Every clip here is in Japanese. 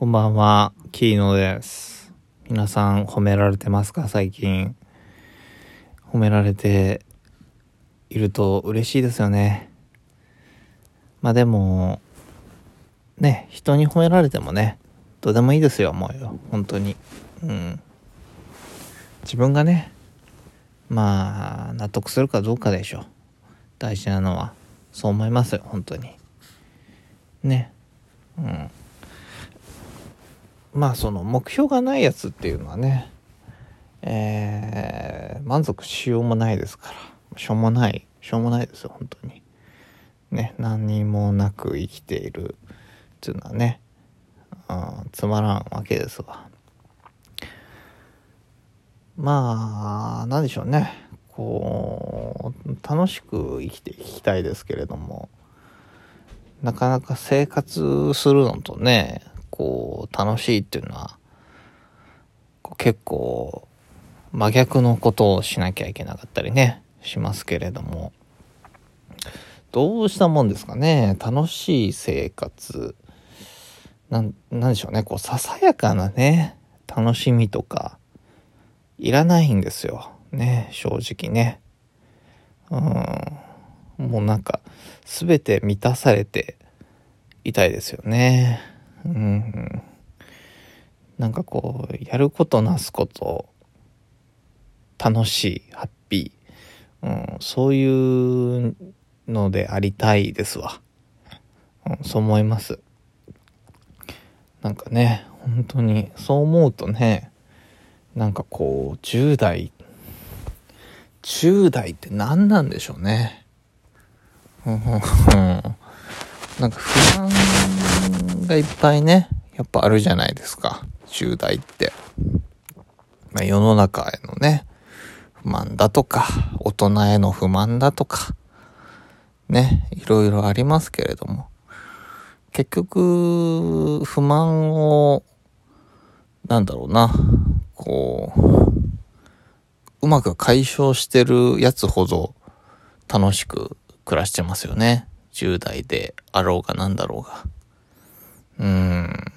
こんばんは、キーノです。皆さん褒められてますか？最近。褒められていると嬉しいですよね。まあでも、ね、人に褒められてもね、どうでもいいですよ、もうよ。本当に。うん。自分がね、まあ、納得するかどうかでしょう。大事なのは。そう思いますよ、本当に。ね。うん。まあその目標がないやつっていうのはね、えー、満足しようもないですから。しょうもない。しょうもないですよ本当に。ね何にもなく生きているっていうのはね、うん、つまらんわけですがまあ何でしょうね。こう楽しく生きていきたいですけれどもなかなか生活するのとねこう楽しいっていうのは結構真逆のことをしなきゃいけなかったりねしますけれども。どうしたもんですかね？楽しい生活。なんなんでしょうね？こうささやかなね楽しみとかいらないんですよ。ね正直ね。うん。もうなんか全て満たされていたいですよね。うん、なんかこうやることなすこと楽しいハッピー、うん、そういうのでありたいですわ、うん、そう思います。なんかね本当にそう思うとねなんかこう10代10代って何なんでしょうね。なんか不安がいっぱいね、やっぱあるじゃないですか。10代って。まあ、世の中へのね、不満だとか、大人への不満だとか、ね、いろいろありますけれども、結局、不満を、なんだろうな、こう、うまく解消してるやつほど楽しく暮らしてますよね。10代であろうがなんだろうが。うん。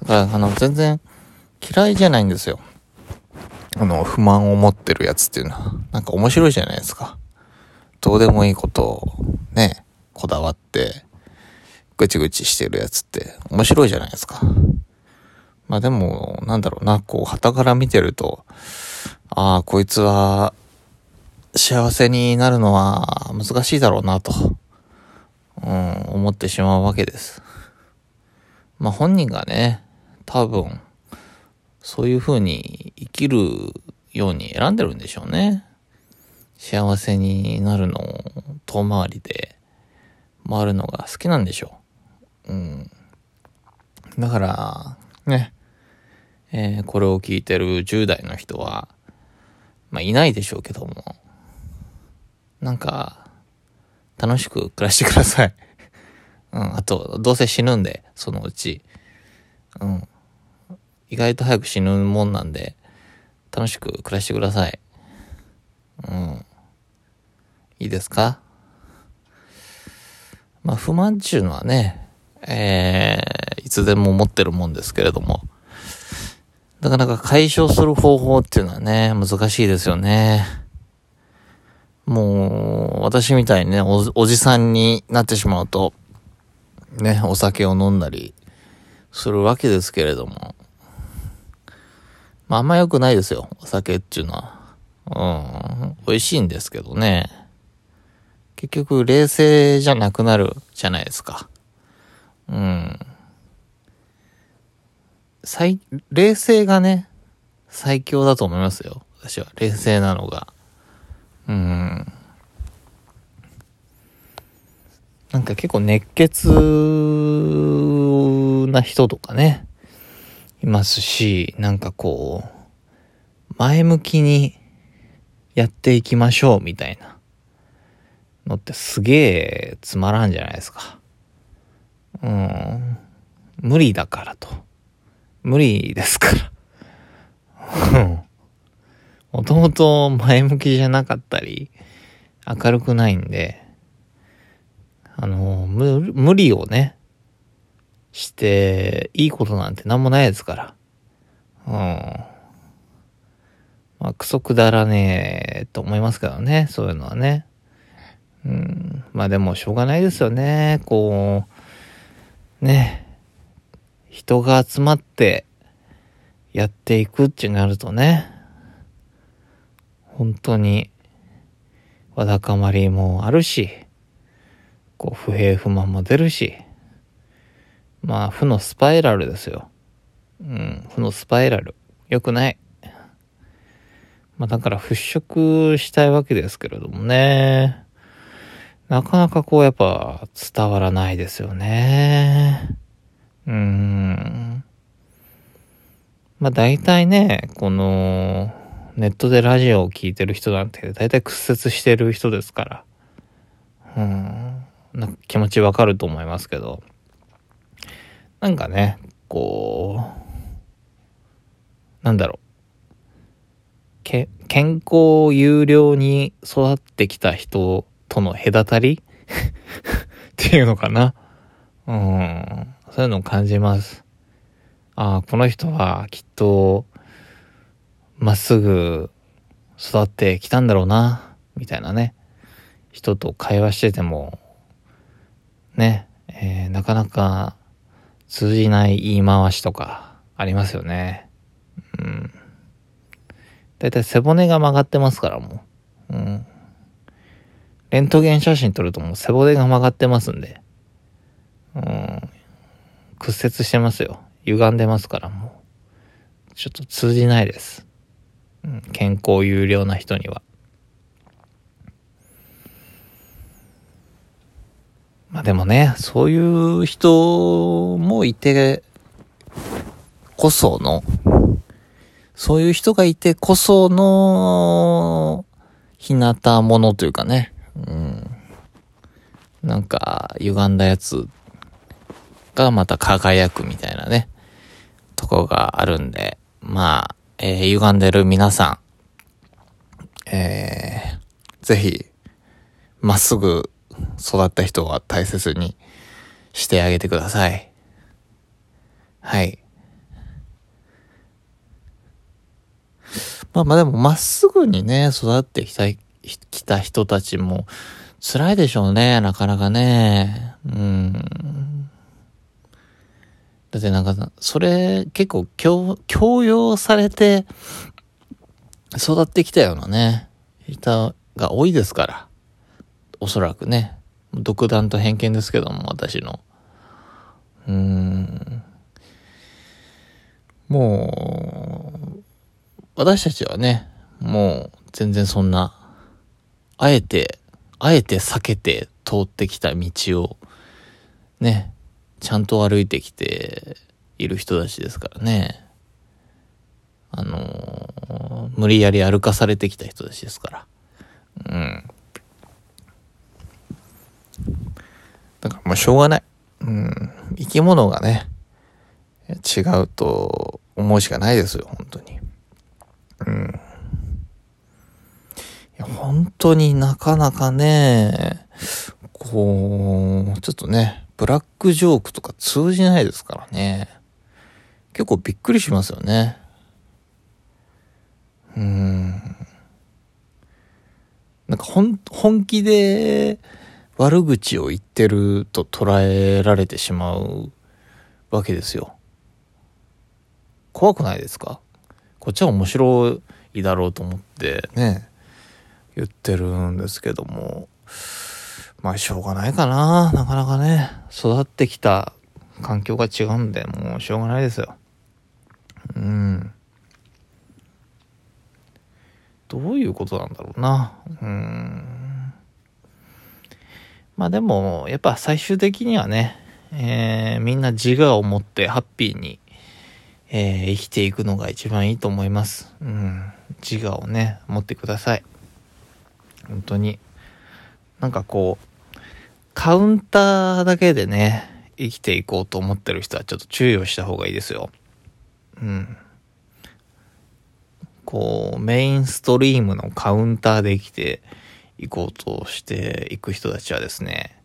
だから、あの、全然嫌いじゃないんですよ。あの、不満を持ってるやつっていうのは。なんか面白いじゃないですか。どうでもいいことをね、こだわって、ぐちぐちしてるやつって面白いじゃないですか。まあでも、なんだろうな、こう、旗から見てると、ああ、こいつは、幸せになるのは難しいだろうなと。うん、思ってしまうわけです。まあ本人がね、多分、そういう風に生きるように選んでるんでしょうね。幸せになるのを遠回りで回るのが好きなんでしょう。うん。だから、ね、えーこれを聞いてる10代の人は、まあいないでしょうけども、なんか、楽しく暮らしてください。うん、あと、どうせ死ぬんで、そのうち。うん。意外と早く死ぬもんなんで、楽しく暮らしてください。うん。いいですか？まあ、不満っていうのはね、えー、いつでも持ってるもんですけれども、なかなか解消する方法っていうのはね、難しいですよね。もう、私みたいにねお、おじさんになってしまうと、ね、お酒を飲んだりするわけですけれども。まあ、あんま良くないですよ、お酒っていうのは。うん、美味しいんですけどね。結局、冷静じゃなくなるじゃないですか。うん。最、冷静がね、最強だと思いますよ。私は。冷静なのが。うん。なんか結構熱血な人とかね、いますし、なんかこう、前向きにやっていきましょうみたいなのってすげえつまらんじゃないですか。うん。無理だからと。無理ですから。うん。もともと前向きじゃなかったり、明るくないんで、あの、無無理をね、していいことなんて何もないですから。うん。まあ、クソくだらねえと思いますけどね、そういうのはね。うん。まあでもしょうがないですよね。こう、ね。人が集まってやっていくってなるとね。本当に、わだかまりもあるし、こう、不平不満も出るし、まあ、負のスパイラルですよ。うん、負のスパイラル。良くない。まあ、だから払拭したいわけですけれどもね。なかなかこうやっぱ伝わらないですよね。うーん。まあ大体ね、この、ネットでラジオを聴いてる人なんて大体屈折してる人ですから。うん。な気持ちわかると思いますけど。なんかね、こう、なんだろう。け、健康有料に育ってきた人との隔たり？っていうのかな？うん。そういうのを感じます。ああ、この人はきっと、まっすぐ育ってきたんだろうな、みたいなね。人と会話してても、ね、えー、なかなか通じない言い回しとかありますよね。うん。だいたい背骨が曲がってますからもう。うん。レントゲン写真撮るともう背骨が曲がってますんで。うん。屈折してますよ。歪んでますからもう。ちょっと通じないです。うん、健康有料な人には。まあでもね、そういう人もいてこその、そういう人がいてこその、日向ものというかね、うん。なんか、歪んだやつがまた輝くみたいなね、とこがあるんで、まあ、えー、歪んでる皆さん、えー、ぜひ、まっすぐ育った人は大切にしてあげてください。はい。まあまあでも、まっすぐにね、育ってきた、きた人たちも辛いでしょうね、なかなかね。うん。だってなんか、それ結構強、強要されて育ってきたようなね、人が多いですから。おそらくね。独断と偏見ですけども、私の。うーん。もう、私たちはね、もう全然そんな、あえて、あえて避けて通ってきた道を、ね、ちゃんと歩いてきている人たちですからね。あのー、無理やり歩かされてきた人たちですから。うん。だからもうしょうがない。うん。生き物がね、違うと思うしかないですよ、本当に。うん。いや、本当になかなかね、こう、ちょっとね、ブラックジョークとか通じないですからね。結構びっくりしますよね。うん。なんか本、本気で悪口を言ってると捉えられてしまうわけですよ。怖くないですか？こっちは面白いだろうと思ってね、言ってるんですけども。まあしょうがないかな。なかなかね、育ってきた環境が違うんで、もうしょうがないですよ。うん。どういうことなんだろうな。うん。まあでも、やっぱ最終的にはね、えー、みんな自我を持ってハッピーに、えー、生きていくのが一番いいと思います。うん。自我をね、持ってください。本当に。なんかこう、カウンターだけでね、生きていこうと思ってる人はちょっと注意をした方がいいですよ。うん。こう、メインストリームのカウンターで生きていこうとしていく人たちはですね、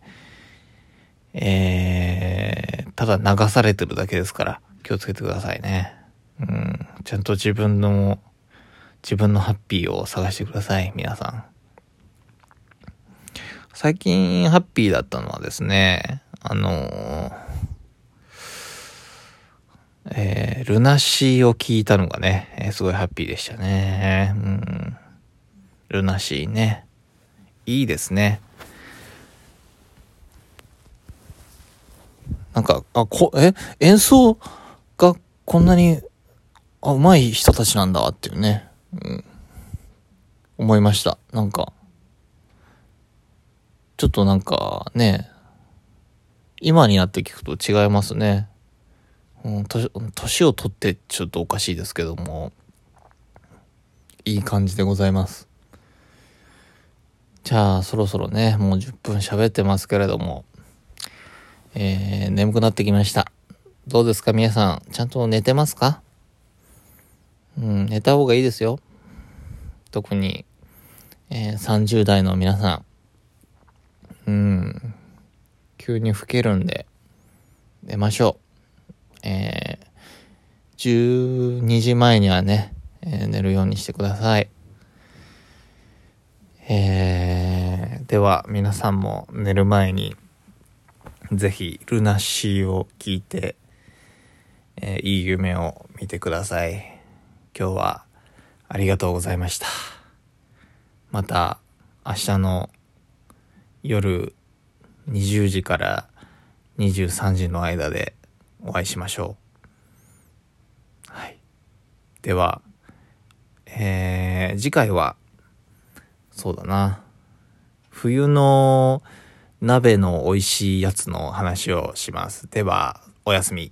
えー、ただ流されてるだけですから、気をつけてくださいね。うん、ちゃんと自分の、自分のハッピーを探してください、皆さん。最近ハッピーだったのはですね、あのー、えー、ルナシーを聞いたのがね、えー、すごいハッピーでしたね。うん。ルナシーね。いいですね。なんか、あ、こ、え、演奏がこんなに、あ、上手い人たちなんだっていうね、うん、思いました。なんか、ちょっとなんかね、今になって聞くと違いますね。うん、年を取ってちょっとおかしいですけども、いい感じでございます。じゃあ、そろそろね、もう10分喋ってますけれども、えー、眠くなってきました。どうですか皆さん、ちゃんと寝てますか？うん、寝た方がいいですよ。特に、えー、30代の皆さん。うん、急に老けるんで、寝ましょう。えー、12時前にはね、えー、寝るようにしてください。えー、では皆さんも寝る前にぜひルナシーを聞いて、えー、いい夢を見てください。今日はありがとうございました。また明日の夜20時から23時の間でお会いしましょう。はい。では、えー、次回はそうだな。冬の鍋の美味しいやつの話をします。では、おやすみ。